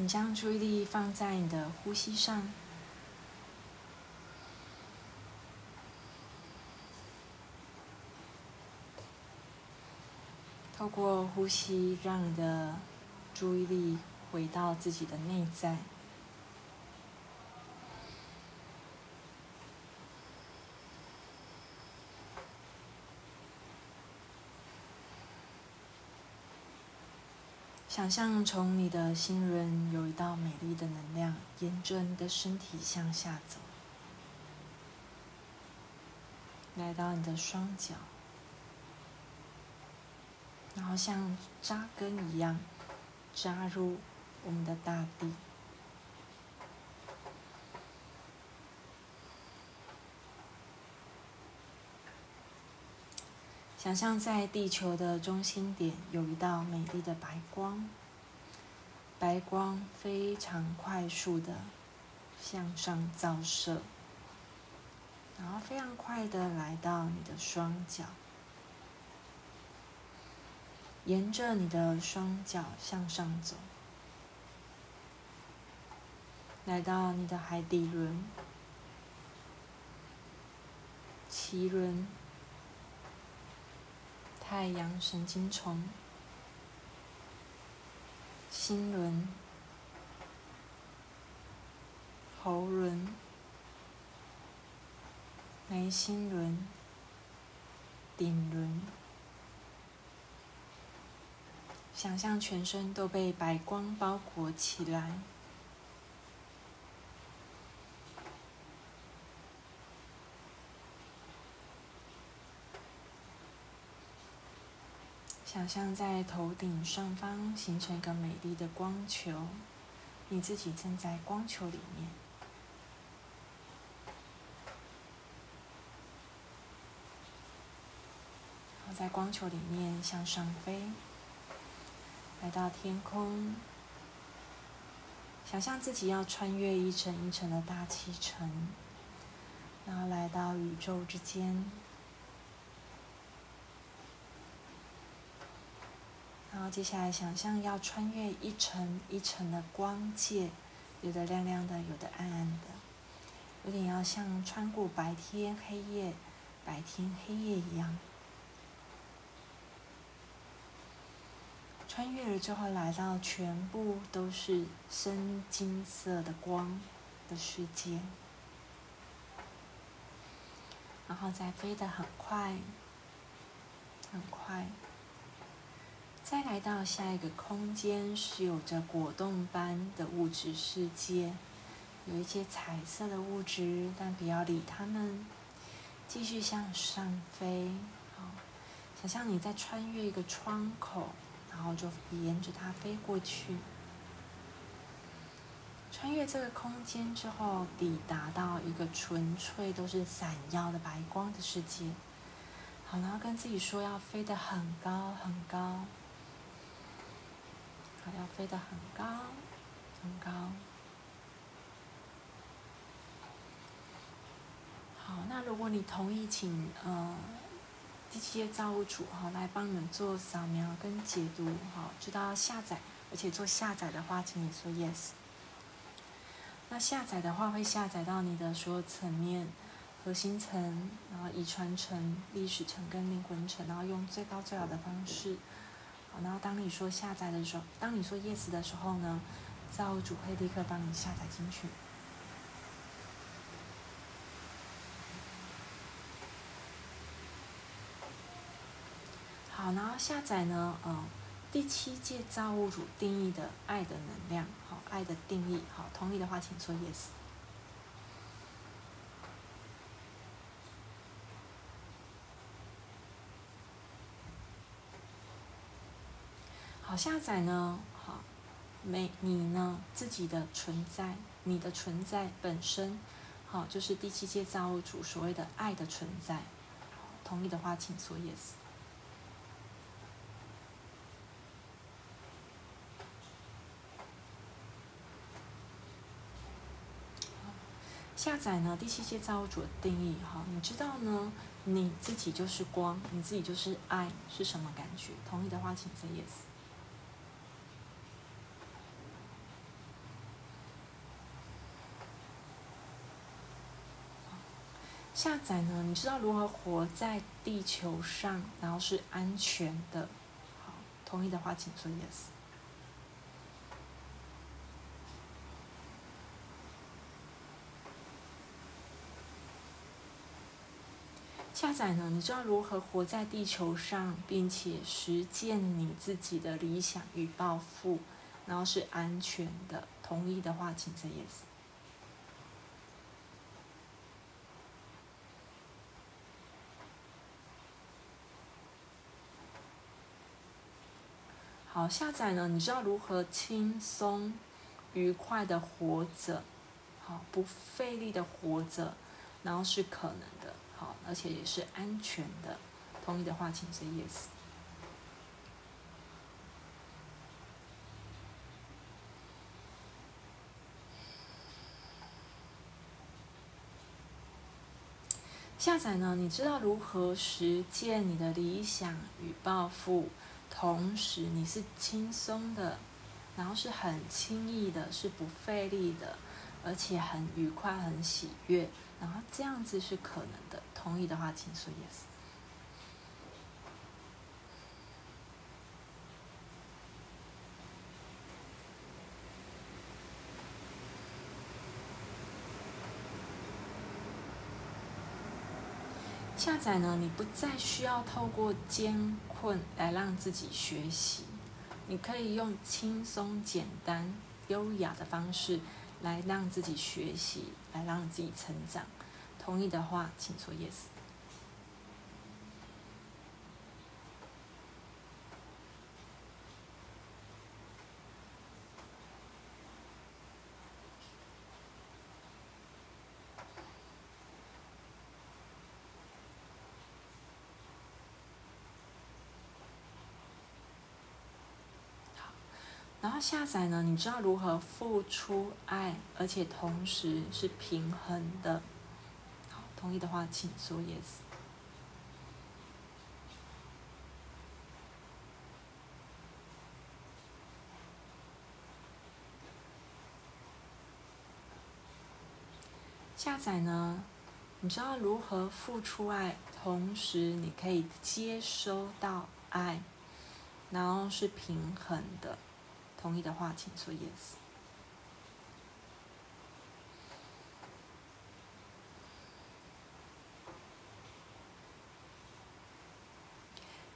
请将注意力放在你的呼吸上，透过呼吸，让你的注意力回到自己的内在。想象从你的心轮有一道美丽的能量，沿着你的身体向下走，来到你的双脚，然后像扎根一样扎入我们的大地。想象在地球的中心点有一道美丽的白光，白光非常快速的向上照射，然后非常快的来到你的双脚，沿着你的双脚向上走，来到你的海底轮、脐轮。太阳神经丛、心轮、喉轮、眉心轮、顶轮，想象全身都被白光包裹起来。想象在头顶上方形成一个美丽的光球，你自己正在光球里面。在光球里面向上飞，来到天空。想象自己要穿越一层一层的大气层，然后来到宇宙之间。然后接下来，想象要穿越一层一层的光界，有的亮亮的，有的暗暗的，有点要像穿过白天黑夜、白天黑夜一样。穿越了之后，来到全部都是深金色的光的世界，然后再飞得很快，很快。再来到下一个空间，是有着果冻般的物质世界，有一些彩色的物质，但不要理它们，继续向上飞。好，想象你在穿越一个窗口，然后就沿着它飞过去。穿越这个空间之后，抵达到一个纯粹都是闪耀的白光的世界。好，然后跟自己说要飞得很高很高。要飞得很高，很高。好，那如果你同意，请呃第七页造物主哈来帮你们做扫描跟解读，好，知道下载，而且做下载的话，请你说 yes。那下载的话，会下载到你的所有层面，核心层，然后遗传层、历史层跟灵魂层，然后用最高最好的方式。然后当你说下载的时候，当你说 yes 的时候呢，造物主会立刻帮你下载进去。好，然后下载呢，嗯，第七届造物主定义的爱的能量，好，爱的定义，好，同意的话请说 yes。下载呢，好，每你呢自己的存在，你的存在本身，好，就是第七届造物主所谓的爱的存在。同意的话，请说 yes。下载呢，第七届造物主的定义，哈，你知道呢，你自己就是光，你自己就是爱，是什么感觉？同意的话，请说 yes。下载呢？你知道如何活在地球上，然后是安全的？好，同意的话请说 yes。下载呢？你知道如何活在地球上，并且实践你自己的理想与抱负，然后是安全的？同意的话请说 yes。好，下载呢？你知道如何轻松、愉快的活着，好，不费力的活着，然后是可能的，好，而且也是安全的。同意的话，请说 yes。下载呢？你知道如何实践你的理想与抱负？同时，你是轻松的，然后是很轻易的，是不费力的，而且很愉快、很喜悦，然后这样子是可能的。同意的话，请说 yes。下载呢？你不再需要透过艰困来让自己学习，你可以用轻松、简单、优雅的方式来让自己学习，来让自己成长。同意的话，请说 yes。然后下载呢？你知道如何付出爱，而且同时是平衡的。好，同意的话请说 yes。下载呢？你知道如何付出爱，同时你可以接收到爱，然后是平衡的。同意的话，请说 yes。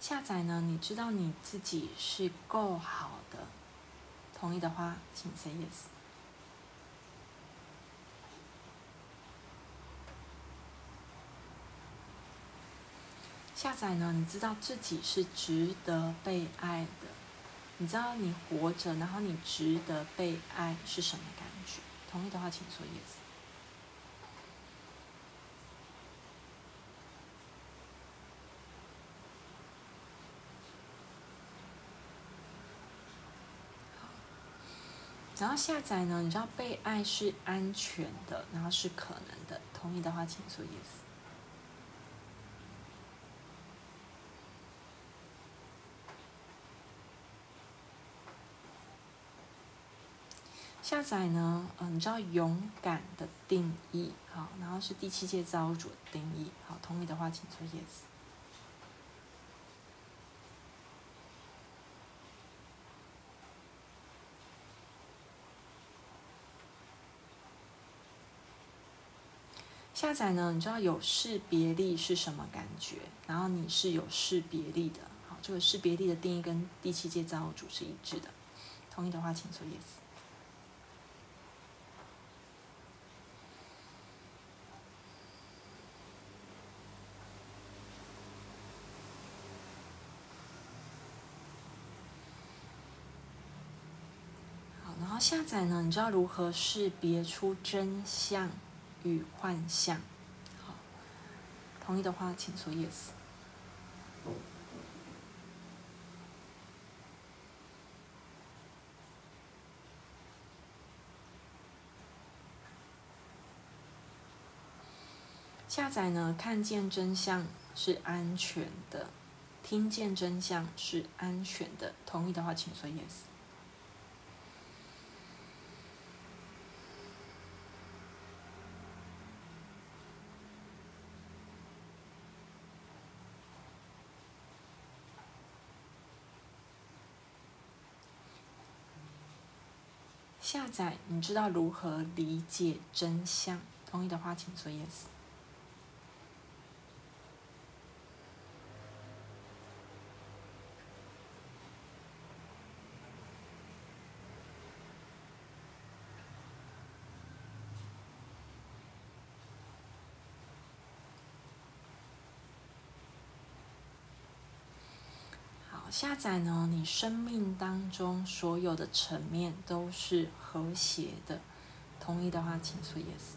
下载呢？你知道你自己是够好的。同意的话，请 say yes。下载呢？你知道自己是值得被爱的。你知道你活着，然后你值得被爱是什么感觉？同意的话，请说 yes。然后下载呢？你知道被爱是安全的，然后是可能的。同意的话，请说 yes。下载呢？嗯，你知道勇敢的定义，好，然后是第七届造物主的定义，好，同意的话请说 yes。下载呢？你知道有识别力是什么感觉？然后你是有识别力的，好，这个识别力的定义跟第七届造物主是一致的，同意的话请说 yes。下载呢？你知道如何识别出真相与幻象？好，同意的话请说 yes。下载呢？看见真相是安全的，听见真相是安全的。同意的话请说 yes。下载，你知道如何理解真相？同意的话，请说 yes。下载呢？你生命当中所有的层面都是和谐的。同意的话，请说 yes。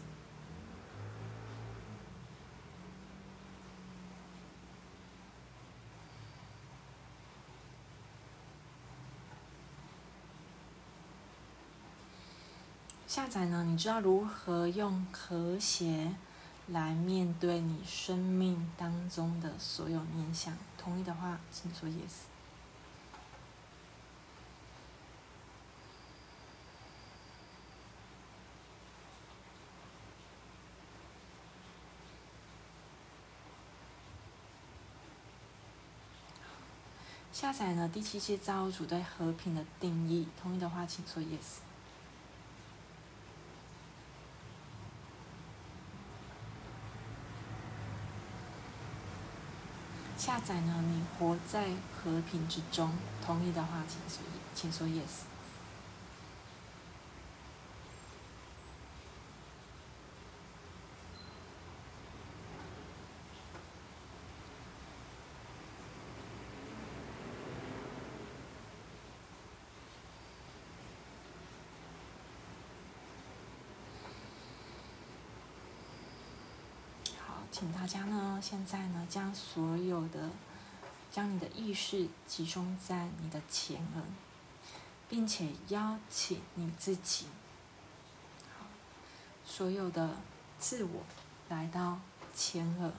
下载呢？你知道如何用和谐来面对你生命当中的所有念想？同意的话，请说 yes。下载呢？第七届造物主对和平的定义，同意的话请说 yes。下载呢？你活在和平之中，同意的话请说，请说 yes。请大家呢，现在呢，将所有的，将你的意识集中在你的前额，并且邀请你自己，所有的自我来到前额，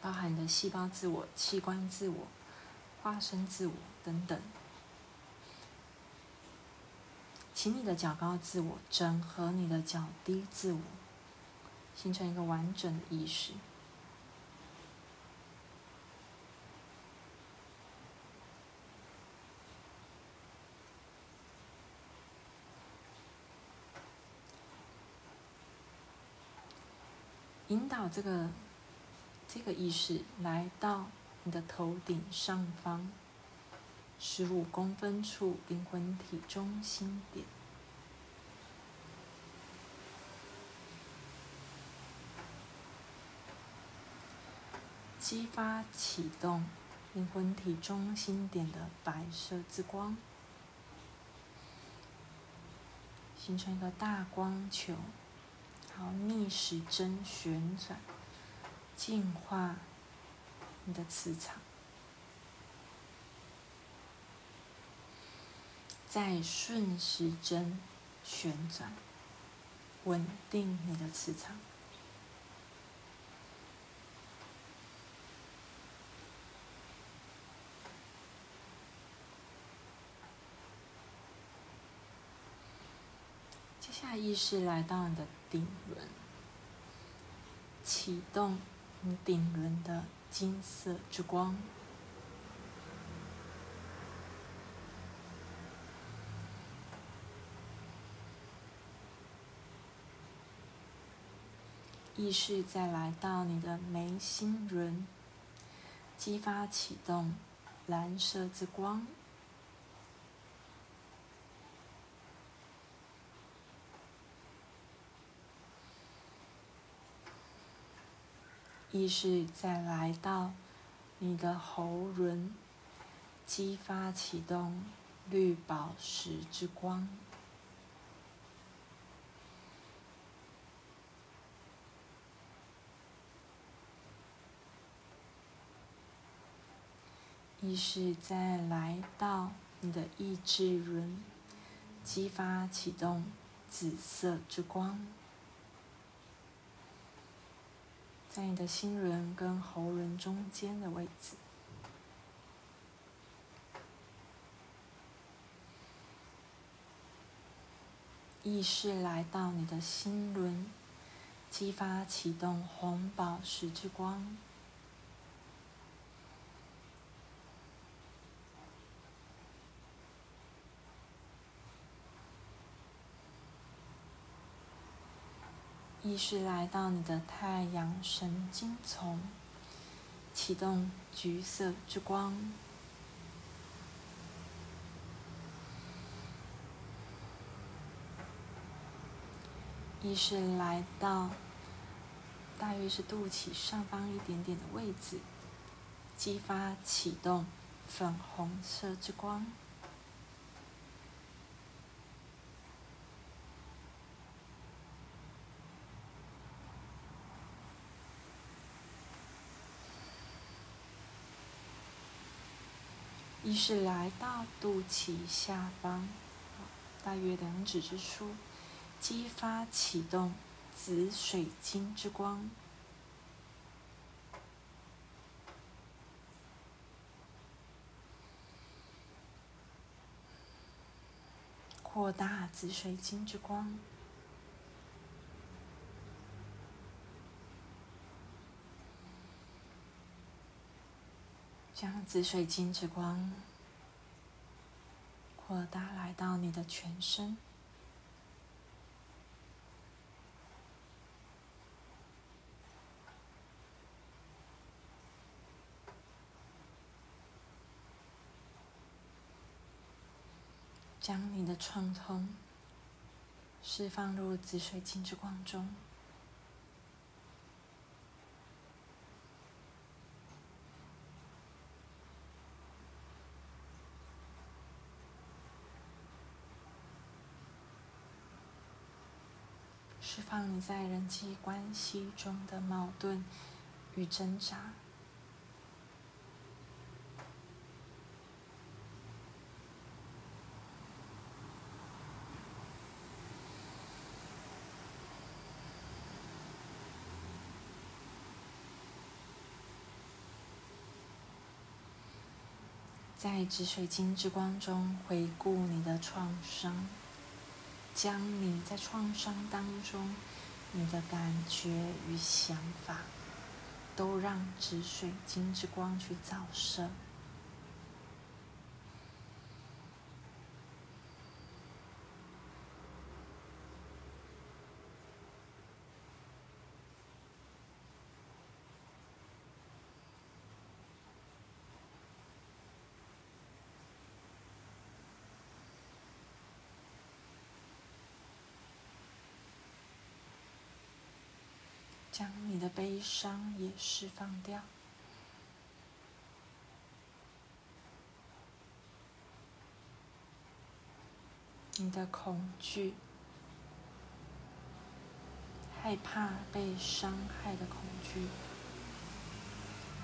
包含你的细胞自我、器官自我、化身自我等等，请你的较高自我整合你的较低自我。形成一个完整的意识，引导这个这个意识来到你的头顶上方十五公分处灵魂体中心点。激发启动灵魂体中心点的白色之光，形成一个大光球，好逆时针旋转，净化你的磁场，再顺时针旋转，稳定你的磁场。意识来到你的顶轮，启动你顶轮的金色之光。意识再来到你的眉心轮，激发启动蓝色之光。意识再来到你的喉轮，激发启动绿宝石之光。意识再来到你的意志轮，激发启动紫色之光。在你的心轮跟喉轮中间的位置，意识来到你的心轮，激发启动红宝石之光。意识来到你的太阳神经丛，启动橘色之光。意识来到大约是肚脐上方一点点的位置，激发启动粉红色之光。是来到肚脐下方，大约两指之处，激发启动紫水晶之光，扩大紫水晶之光。将紫水晶之光扩大，来到你的全身，将你的创痛释放入紫水晶之光中。释放你在人际关系中的矛盾与挣扎，在紫水晶之光中回顾你的创伤。将你在创伤当中，你的感觉与想法，都让紫水晶之光去照射。将你的悲伤也释放掉，你的恐惧、害怕被伤害的恐惧，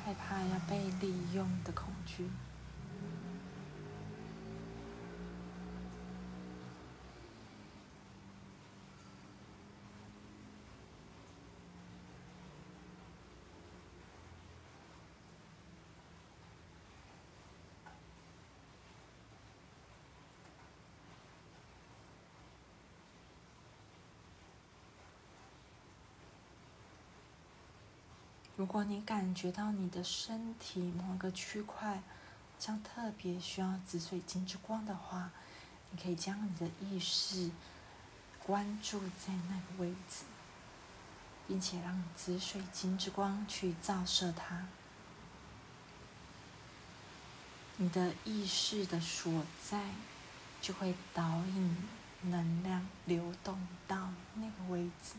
害怕要被利用的恐惧。如果你感觉到你的身体某个区块将特别需要紫水晶之光的话，你可以将你的意识关注在那个位置，并且让紫水晶之光去照射它。你的意识的所在就会导引能量流动到那个位置。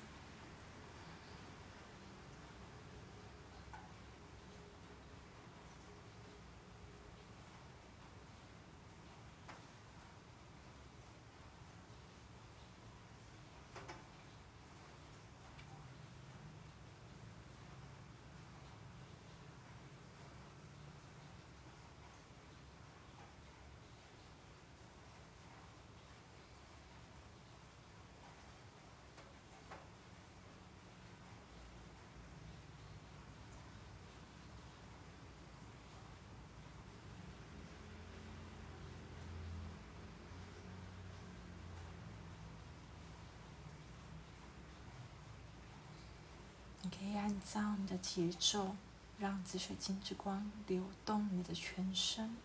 可以按照你的节奏，让紫水晶之光流动你的全身，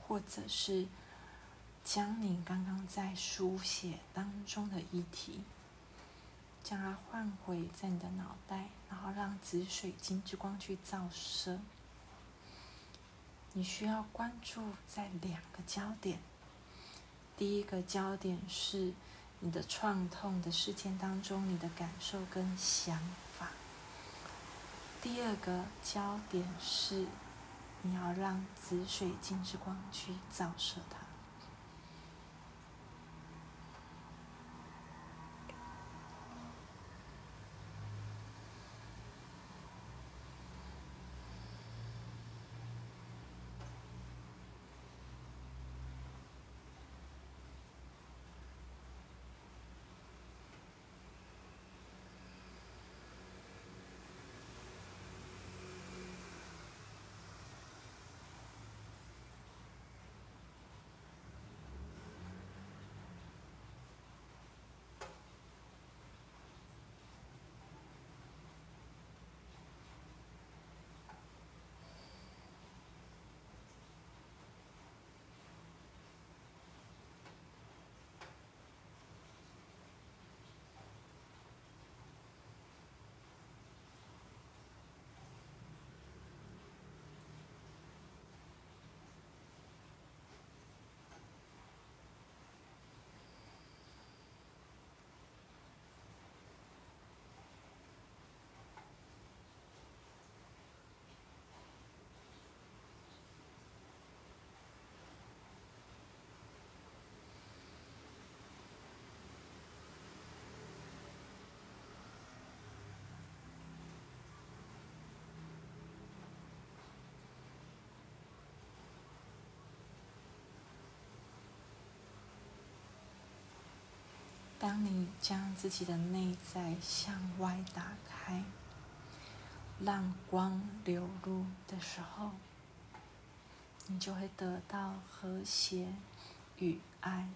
或者是将你刚刚在书写当中的议题，将它换回在你的脑袋，然后让紫水晶之光去照射。你需要关注在两个焦点。第一个焦点是你的创痛的事件当中，你的感受跟想。第二个焦点是你要让紫水晶之光去照射它。当你将自己的内在向外打开，让光流入的时候，你就会得到和谐与爱。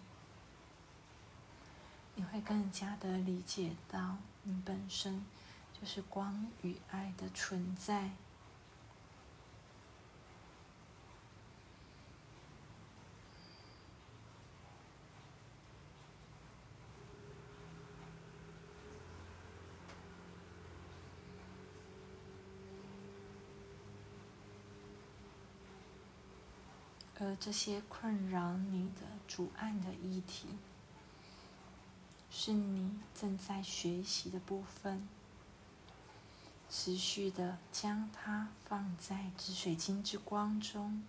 你会更加的理解到，你本身就是光与爱的存在。而这些困扰你的、阻碍的议题，是你正在学习的部分。持续的将它放在紫水晶之光中，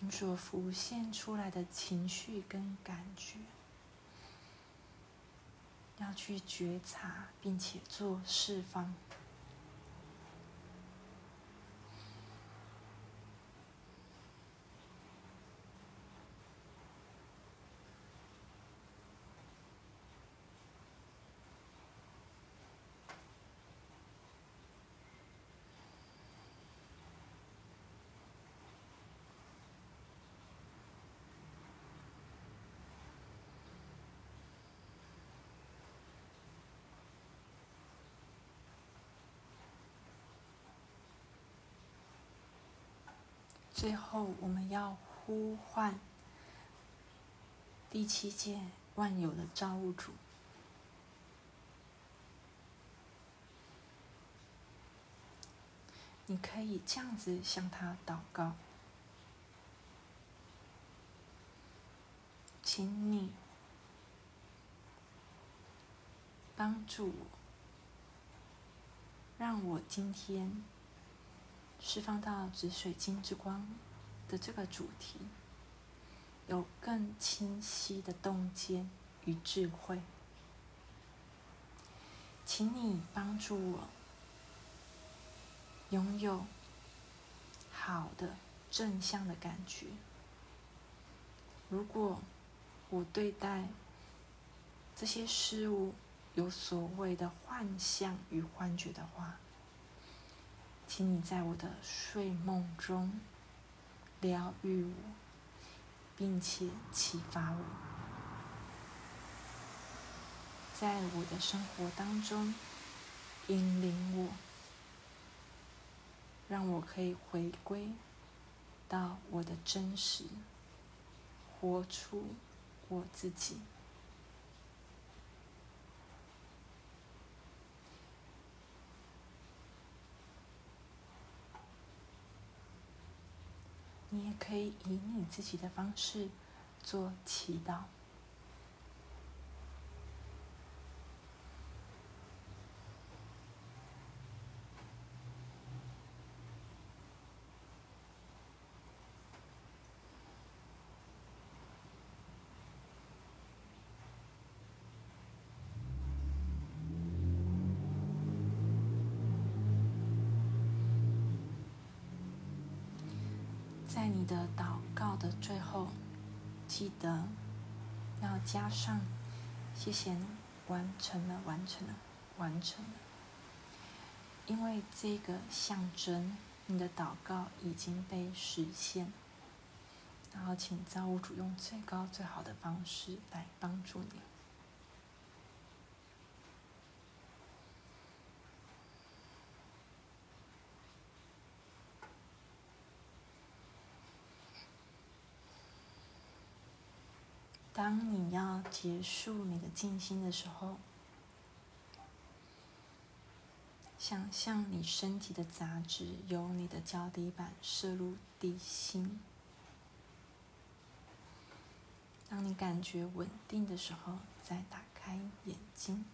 你所浮现出来的情绪跟感觉。要去觉察，并且做释放。最后，我们要呼唤第七届万有的造物主。你可以这样子向他祷告，请你帮助我，让我今天。释放到紫水晶之光的这个主题，有更清晰的洞见与智慧，请你帮助我拥有好的正向的感觉。如果我对待这些事物有所谓的幻象与幻觉的话，请你在我的睡梦中疗愈我，并且启发我，在我的生活当中引领我，让我可以回归到我的真实，活出我自己。你也可以以你自己的方式做祈祷。在你的祷告的最后，记得要加上“谢谢你完成了，完成了，完成了”，因为这个象征你的祷告已经被实现。然后，请造物主用最高最好的方式来帮助你。当你要结束你的静心的时候，想象你身体的杂质由你的脚底板射入地心。当你感觉稳定的时候，再打开眼睛。